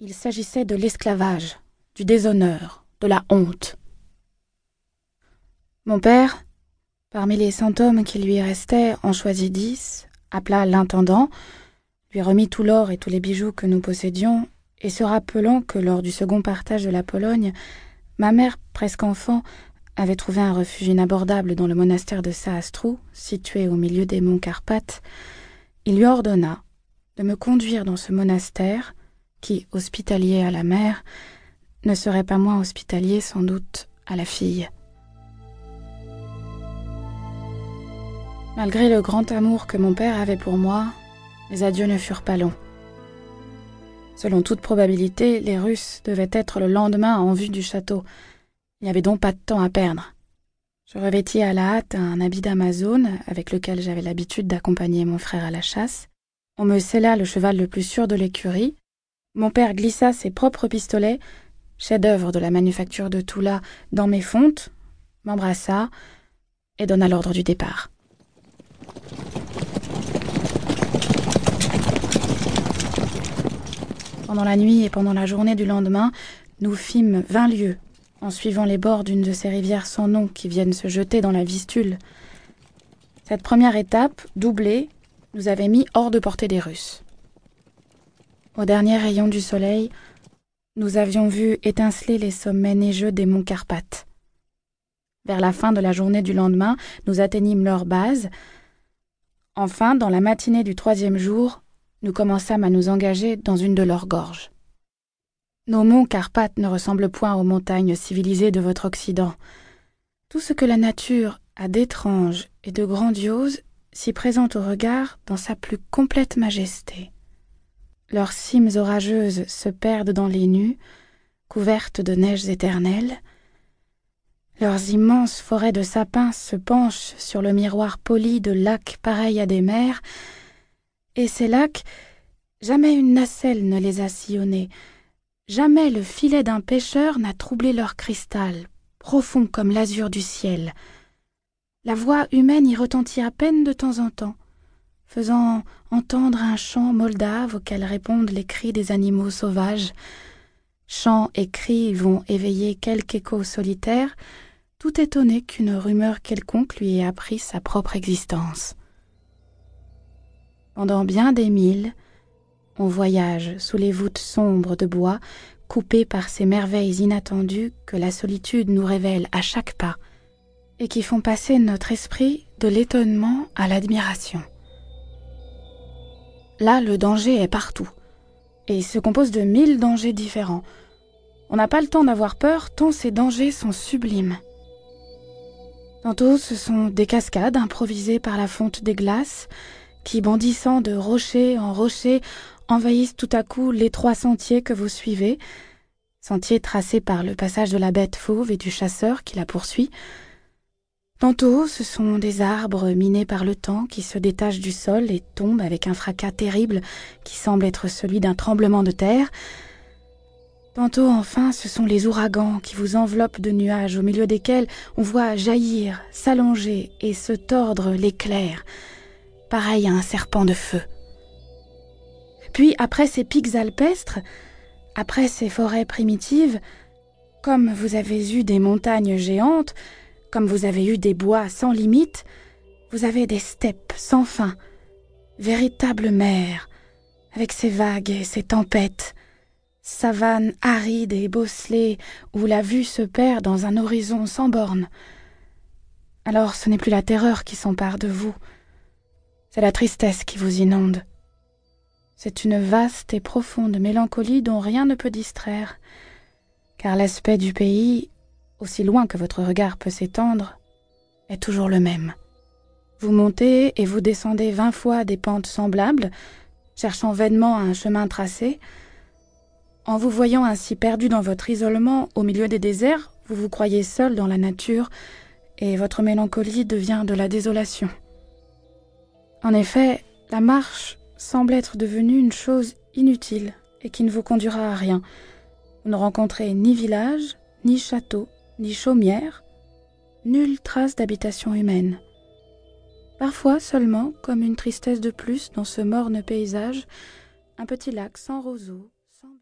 Il s'agissait de l'esclavage, du déshonneur, de la honte. Mon père, parmi les cent hommes qui lui restaient, en choisit dix, appela l'intendant, lui remit tout l'or et tous les bijoux que nous possédions, et se rappelant que lors du second partage de la Pologne, ma mère, presque enfant, avait trouvé un refuge inabordable dans le monastère de Saastrou, situé au milieu des monts Carpates, il lui ordonna de me conduire dans ce monastère, qui, hospitalier à la mère, ne serait pas moins hospitalier sans doute à la fille. Malgré le grand amour que mon père avait pour moi, les adieux ne furent pas longs. Selon toute probabilité, les Russes devaient être le lendemain en vue du château. Il n'y avait donc pas de temps à perdre. Je revêtis à la hâte un habit d'Amazone avec lequel j'avais l'habitude d'accompagner mon frère à la chasse. On me scella le cheval le plus sûr de l'écurie. Mon père glissa ses propres pistolets, chef-d'œuvre de la manufacture de Toula, dans mes fontes, m'embrassa et donna l'ordre du départ. Pendant la nuit et pendant la journée du lendemain, nous fîmes vingt lieues en suivant les bords d'une de ces rivières sans nom qui viennent se jeter dans la Vistule. Cette première étape, doublée, nous avait mis hors de portée des Russes. Au dernier rayon du soleil, nous avions vu étinceler les sommets neigeux des monts Carpates. Vers la fin de la journée du lendemain, nous atteignîmes leur base. Enfin, dans la matinée du troisième jour, nous commençâmes à nous engager dans une de leurs gorges. Nos monts Carpates ne ressemblent point aux montagnes civilisées de votre Occident. Tout ce que la nature a d'étrange et de grandiose s'y présente au regard dans sa plus complète majesté. Leurs cimes orageuses se perdent dans les nues, couvertes de neiges éternelles. Leurs immenses forêts de sapins se penchent sur le miroir poli de lacs pareils à des mers, et ces lacs, jamais une nacelle ne les a sillonnés, jamais le filet d'un pêcheur n'a troublé leur cristal, profond comme l'azur du ciel. La voix humaine y retentit à peine de temps en temps, faisant entendre un chant moldave auquel répondent les cris des animaux sauvages. Chants et cris vont éveiller quelque écho solitaire, tout étonné qu'une rumeur quelconque lui ait appris sa propre existence. Pendant bien des milles, on voyage sous les voûtes sombres de bois, coupées par ces merveilles inattendues que la solitude nous révèle à chaque pas, et qui font passer notre esprit de l'étonnement à l'admiration. Là, le danger est partout, et se compose de mille dangers différents. On n'a pas le temps d'avoir peur tant ces dangers sont sublimes. Tantôt ce sont des cascades improvisées par la fonte des glaces, qui, bondissant de rocher en rocher, envahissent tout à coup l'étroit sentier que vous suivez, sentier tracé par le passage de la bête fauve et du chasseur qui la poursuit. Tantôt, ce sont des arbres minés par le temps qui se détachent du sol et tombent avec un fracas terrible qui semble être celui d'un tremblement de terre. Tantôt, enfin, ce sont les ouragans qui vous enveloppent de nuages au milieu desquels on voit jaillir, s'allonger et se tordre l'éclair pareil à un serpent de feu. Puis, après ces pics alpestres, après ces forêts primitives, comme vous avez eu des montagnes géantes, comme vous avez eu des bois sans limite, vous avez des steppes sans fin, véritables mers, avec ses vagues et ses tempêtes, savanes arides et bosselées où la vue se perd dans un horizon sans bornes. Alors ce n'est plus la terreur qui s'empare de vous, c'est la tristesse qui vous inonde. C'est une vaste et profonde mélancolie dont rien ne peut distraire, car l'aspect du pays, aussi loin que votre regard peut s'étendre, est toujours le même. Vous montez et vous descendez vingt fois des pentes semblables, cherchant vainement un chemin tracé. En vous voyant ainsi perdu dans votre isolement au milieu des déserts, vous vous croyez seul dans la nature, et votre mélancolie devient de la désolation. En effet, la marche semble être devenue une chose inutile et qui ne vous conduira à rien. Vous ne rencontrez ni village, ni château, ni chaumière, nulle trace d'habitation humaine. Parfois seulement, comme une tristesse de plus dans ce morne paysage, un petit lac sans roseaux,